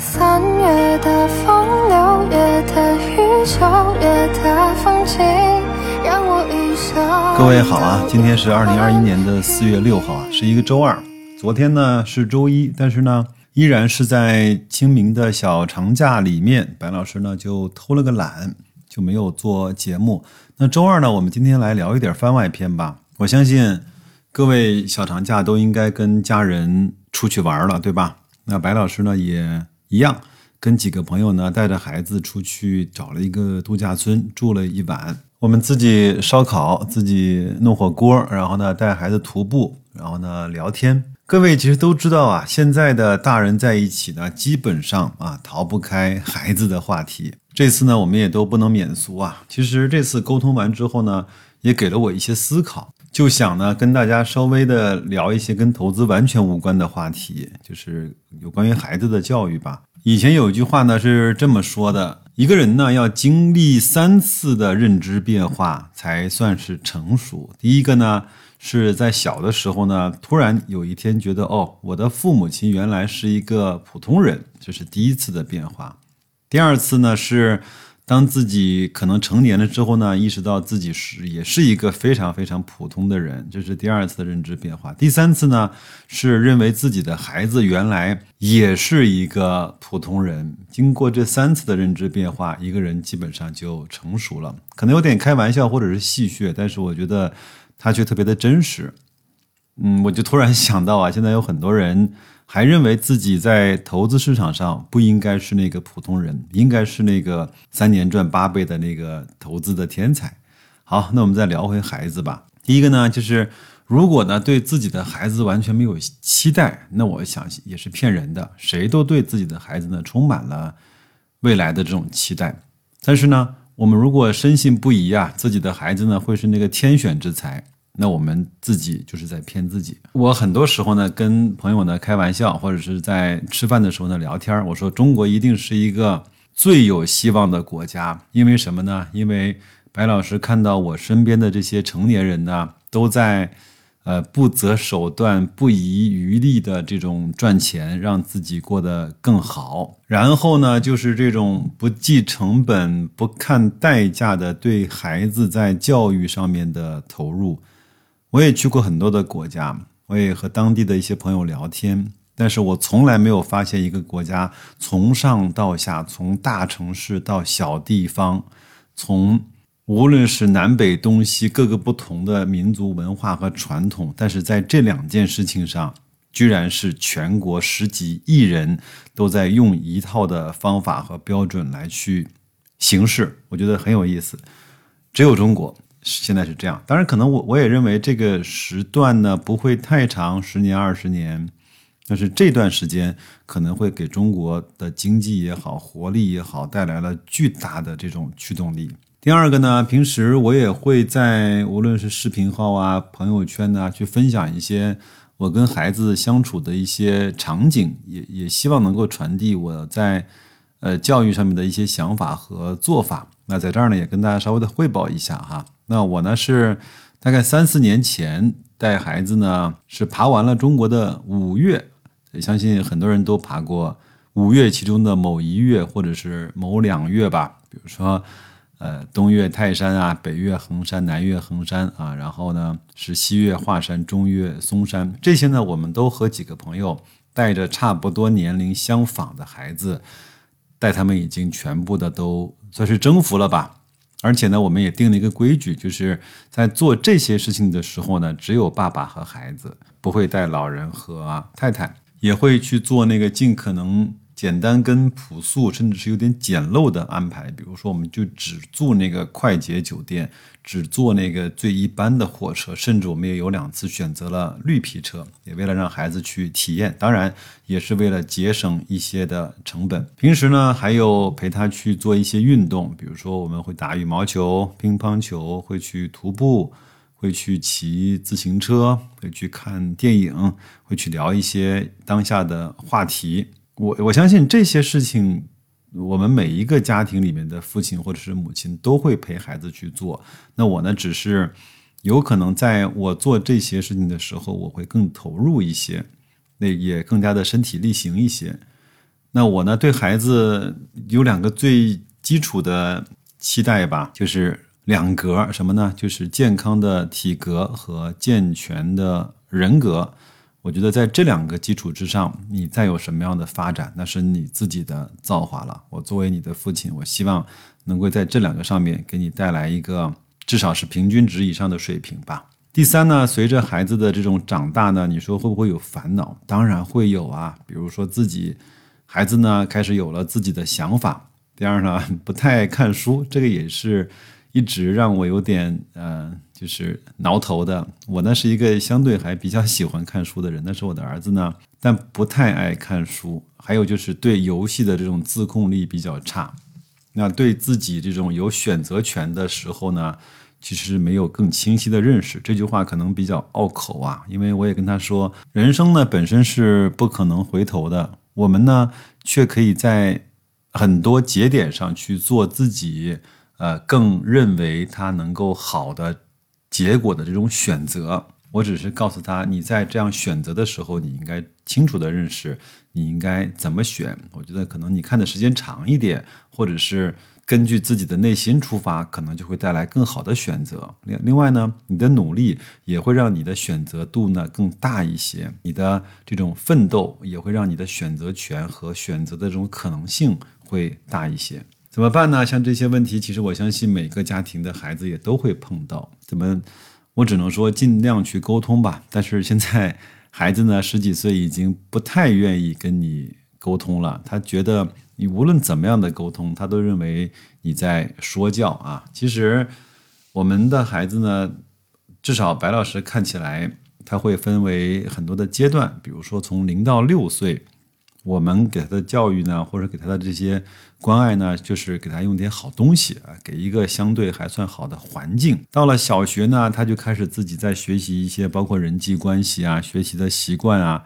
三月的风，六月的雨，九月的风景，让我遇上。各位好啊，今天是二零二一年的四月六号啊，是一个周二。昨天呢是周一，但是呢依然是在清明的小长假里面，白老师呢就偷了个懒，就没有做节目。那周二呢，我们今天来聊一点番外篇吧。我相信各位小长假都应该跟家人出去玩了，对吧？那白老师呢也一样，跟几个朋友呢带着孩子出去找了一个度假村住了一晚。我们自己烧烤，自己弄火锅，然后呢带孩子徒步，然后呢聊天。各位其实都知道啊，现在的大人在一起呢，基本上啊逃不开孩子的话题。这次呢，我们也都不能免俗啊。其实这次沟通完之后呢，也给了我一些思考。就想呢，跟大家稍微的聊一些跟投资完全无关的话题，就是有关于孩子的教育吧。以前有一句话呢是这么说的：一个人呢要经历三次的认知变化才算是成熟。第一个呢是在小的时候呢，突然有一天觉得哦，我的父母亲原来是一个普通人，这是第一次的变化。第二次呢是。当自己可能成年了之后呢，意识到自己是也是一个非常非常普通的人，这是第二次的认知变化。第三次呢，是认为自己的孩子原来也是一个普通人。经过这三次的认知变化，一个人基本上就成熟了。可能有点开玩笑或者是戏谑，但是我觉得他却特别的真实。嗯，我就突然想到啊，现在有很多人。还认为自己在投资市场上不应该是那个普通人，应该是那个三年赚八倍的那个投资的天才。好，那我们再聊回孩子吧。第一个呢，就是如果呢对自己的孩子完全没有期待，那我想也是骗人的。谁都对自己的孩子呢充满了未来的这种期待，但是呢，我们如果深信不疑啊，自己的孩子呢会是那个天选之才。那我们自己就是在骗自己。我很多时候呢，跟朋友呢开玩笑，或者是在吃饭的时候呢聊天我说中国一定是一个最有希望的国家，因为什么呢？因为白老师看到我身边的这些成年人呢，都在呃不择手段、不遗余力的这种赚钱，让自己过得更好。然后呢，就是这种不计成本、不看代价的对孩子在教育上面的投入。我也去过很多的国家，我也和当地的一些朋友聊天，但是我从来没有发现一个国家从上到下，从大城市到小地方，从无论是南北东西各个不同的民族文化和传统，但是在这两件事情上，居然是全国十几亿人都在用一套的方法和标准来去行事，我觉得很有意思，只有中国。现在是这样，当然可能我我也认为这个时段呢不会太长，十年二十年，但是这段时间可能会给中国的经济也好，活力也好，带来了巨大的这种驱动力。第二个呢，平时我也会在无论是视频号啊、朋友圈呐，去分享一些我跟孩子相处的一些场景，也也希望能够传递我在呃教育上面的一些想法和做法。那在这儿呢，也跟大家稍微的汇报一下哈。那我呢是大概三四年前带孩子呢，是爬完了中国的五岳，相信很多人都爬过五岳其中的某一岳或者是某两岳吧。比如说，呃，东岳泰山啊，北岳衡山，南岳衡山啊，然后呢是西岳华山，中岳嵩山，这些呢我们都和几个朋友带着差不多年龄相仿的孩子，带他们已经全部的都算是征服了吧。而且呢，我们也定了一个规矩，就是在做这些事情的时候呢，只有爸爸和孩子，不会带老人和太太，也会去做那个尽可能。简单跟朴素，甚至是有点简陋的安排。比如说，我们就只住那个快捷酒店，只坐那个最一般的火车，甚至我们也有两次选择了绿皮车，也为了让孩子去体验。当然，也是为了节省一些的成本。平时呢，还有陪他去做一些运动，比如说我们会打羽毛球、乒乓球，会去徒步，会去骑自行车，会去看电影，会去聊一些当下的话题。我我相信这些事情，我们每一个家庭里面的父亲或者是母亲都会陪孩子去做。那我呢，只是有可能在我做这些事情的时候，我会更投入一些，那也更加的身体力行一些。那我呢，对孩子有两个最基础的期待吧，就是两格，什么呢？就是健康的体格和健全的人格。我觉得在这两个基础之上，你再有什么样的发展，那是你自己的造化了。我作为你的父亲，我希望能够在这两个上面给你带来一个至少是平均值以上的水平吧。第三呢，随着孩子的这种长大呢，你说会不会有烦恼？当然会有啊。比如说自己孩子呢开始有了自己的想法。第二呢，不太爱看书，这个也是一直让我有点呃。就是挠头的，我呢是一个相对还比较喜欢看书的人，但是我的儿子呢，但不太爱看书。还有就是对游戏的这种自控力比较差，那对自己这种有选择权的时候呢，其实没有更清晰的认识。这句话可能比较拗口啊，因为我也跟他说，人生呢本身是不可能回头的，我们呢却可以在很多节点上去做自己，呃，更认为他能够好的。结果的这种选择，我只是告诉他，你在这样选择的时候，你应该清楚的认识你应该怎么选。我觉得可能你看的时间长一点，或者是根据自己的内心出发，可能就会带来更好的选择。另另外呢，你的努力也会让你的选择度呢更大一些，你的这种奋斗也会让你的选择权和选择的这种可能性会大一些。怎么办呢？像这些问题，其实我相信每个家庭的孩子也都会碰到。怎么？我只能说尽量去沟通吧。但是现在孩子呢，十几岁已经不太愿意跟你沟通了。他觉得你无论怎么样的沟通，他都认为你在说教啊。其实我们的孩子呢，至少白老师看起来，他会分为很多的阶段。比如说从零到六岁。我们给他的教育呢，或者给他的这些关爱呢，就是给他用点好东西啊，给一个相对还算好的环境。到了小学呢，他就开始自己在学习一些包括人际关系啊、学习的习惯啊、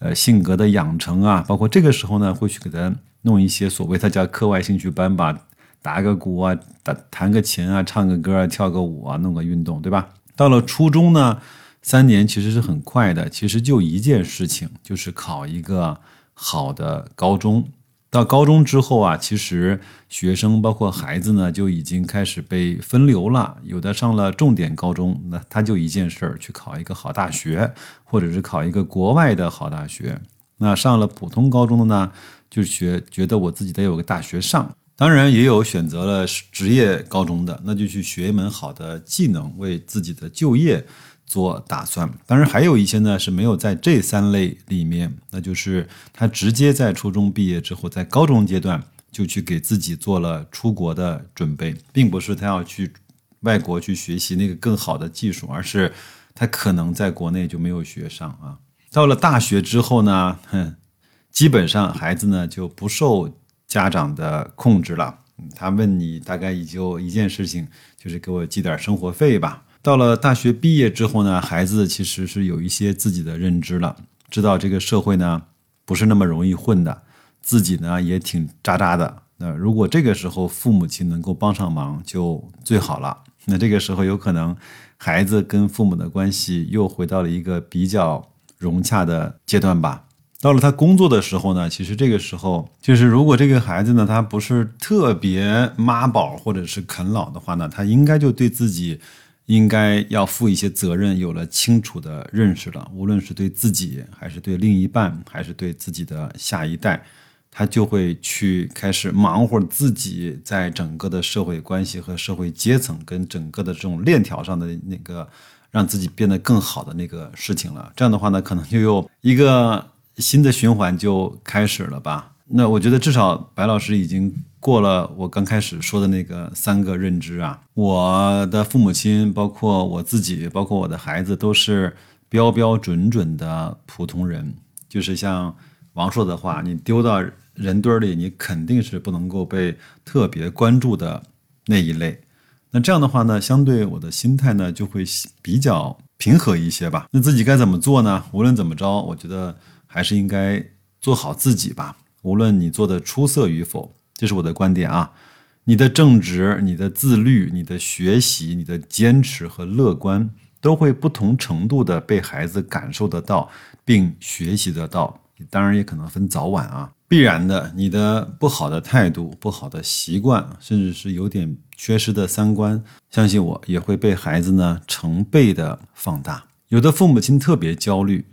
呃性格的养成啊，包括这个时候呢，会去给他弄一些所谓他叫课外兴趣班吧，打个鼓啊、打弹个琴啊、唱个歌啊、跳个舞啊、弄个运动，对吧？到了初中呢，三年其实是很快的，其实就一件事情，就是考一个。好的高中，到高中之后啊，其实学生包括孩子呢，就已经开始被分流了。有的上了重点高中，那他就一件事儿，去考一个好大学，或者是考一个国外的好大学。那上了普通高中的呢，就学觉得我自己得有个大学上。当然，也有选择了职业高中的，那就去学一门好的技能，为自己的就业。做打算，当然还有一些呢是没有在这三类里面，那就是他直接在初中毕业之后，在高中阶段就去给自己做了出国的准备，并不是他要去外国去学习那个更好的技术，而是他可能在国内就没有学上啊。到了大学之后呢，哼，基本上孩子呢就不受家长的控制了，他问你大概也就一件事情，就是给我寄点生活费吧。到了大学毕业之后呢，孩子其实是有一些自己的认知了，知道这个社会呢不是那么容易混的，自己呢也挺渣渣的。那如果这个时候父母亲能够帮上忙，就最好了。那这个时候有可能孩子跟父母的关系又回到了一个比较融洽的阶段吧。到了他工作的时候呢，其实这个时候就是如果这个孩子呢他不是特别妈宝或者是啃老的话呢，他应该就对自己。应该要负一些责任，有了清楚的认识了，无论是对自己，还是对另一半，还是对自己的下一代，他就会去开始忙活自己在整个的社会关系和社会阶层跟整个的这种链条上的那个让自己变得更好的那个事情了。这样的话呢，可能就又一个新的循环就开始了吧。那我觉得至少白老师已经过了我刚开始说的那个三个认知啊，我的父母亲，包括我自己，包括我的孩子，都是标标准准的普通人。就是像王朔的话，你丢到人堆里，你肯定是不能够被特别关注的那一类。那这样的话呢，相对我的心态呢就会比较平和一些吧。那自己该怎么做呢？无论怎么着，我觉得还是应该做好自己吧。无论你做的出色与否，这是我的观点啊。你的正直、你的自律、你的学习、你的坚持和乐观，都会不同程度的被孩子感受得到，并学习得到。当然也可能分早晚啊。必然的，你的不好的态度、不好的习惯，甚至是有点缺失的三观，相信我也会被孩子呢成倍的放大。有的父母亲特别焦虑。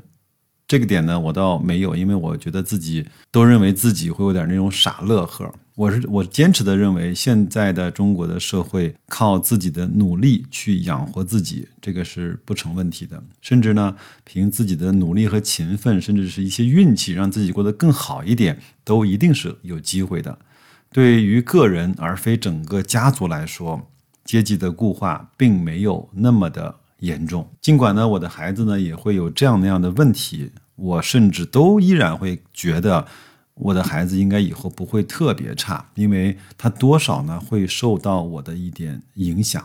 这个点呢，我倒没有，因为我觉得自己都认为自己会有点那种傻乐呵。我是我坚持的认为，现在的中国的社会靠自己的努力去养活自己，这个是不成问题的。甚至呢，凭自己的努力和勤奋，甚至是一些运气，让自己过得更好一点，都一定是有机会的。对于个人而非整个家族来说，阶级的固化并没有那么的严重。尽管呢，我的孩子呢也会有这样那样的问题。我甚至都依然会觉得，我的孩子应该以后不会特别差，因为他多少呢会受到我的一点影响。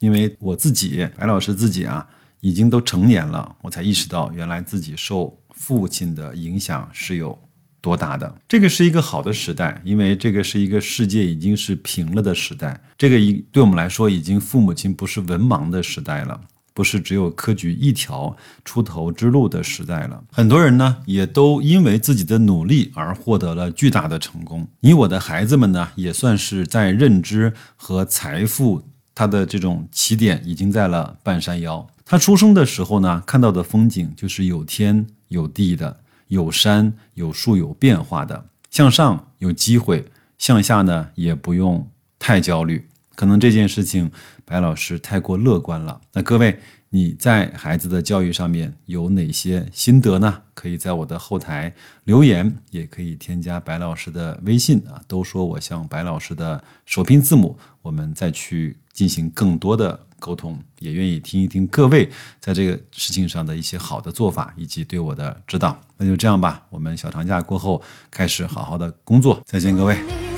因为我自己，白老师自己啊，已经都成年了，我才意识到原来自己受父亲的影响是有多大的。这个是一个好的时代，因为这个是一个世界已经是平了的时代，这个一对我们来说，已经父母亲不是文盲的时代了。不是只有科举一条出头之路的时代了，很多人呢也都因为自己的努力而获得了巨大的成功。你我的孩子们呢，也算是在认知和财富他的这种起点已经在了半山腰。他出生的时候呢，看到的风景就是有天有地的，有山有树有变化的，向上有机会，向下呢也不用太焦虑。可能这件事情，白老师太过乐观了。那各位，你在孩子的教育上面有哪些心得呢？可以在我的后台留言，也可以添加白老师的微信啊。都说我像白老师的首拼字母，我们再去进行更多的沟通，也愿意听一听各位在这个事情上的一些好的做法以及对我的指导。那就这样吧，我们小长假过后开始好好的工作。再见，各位。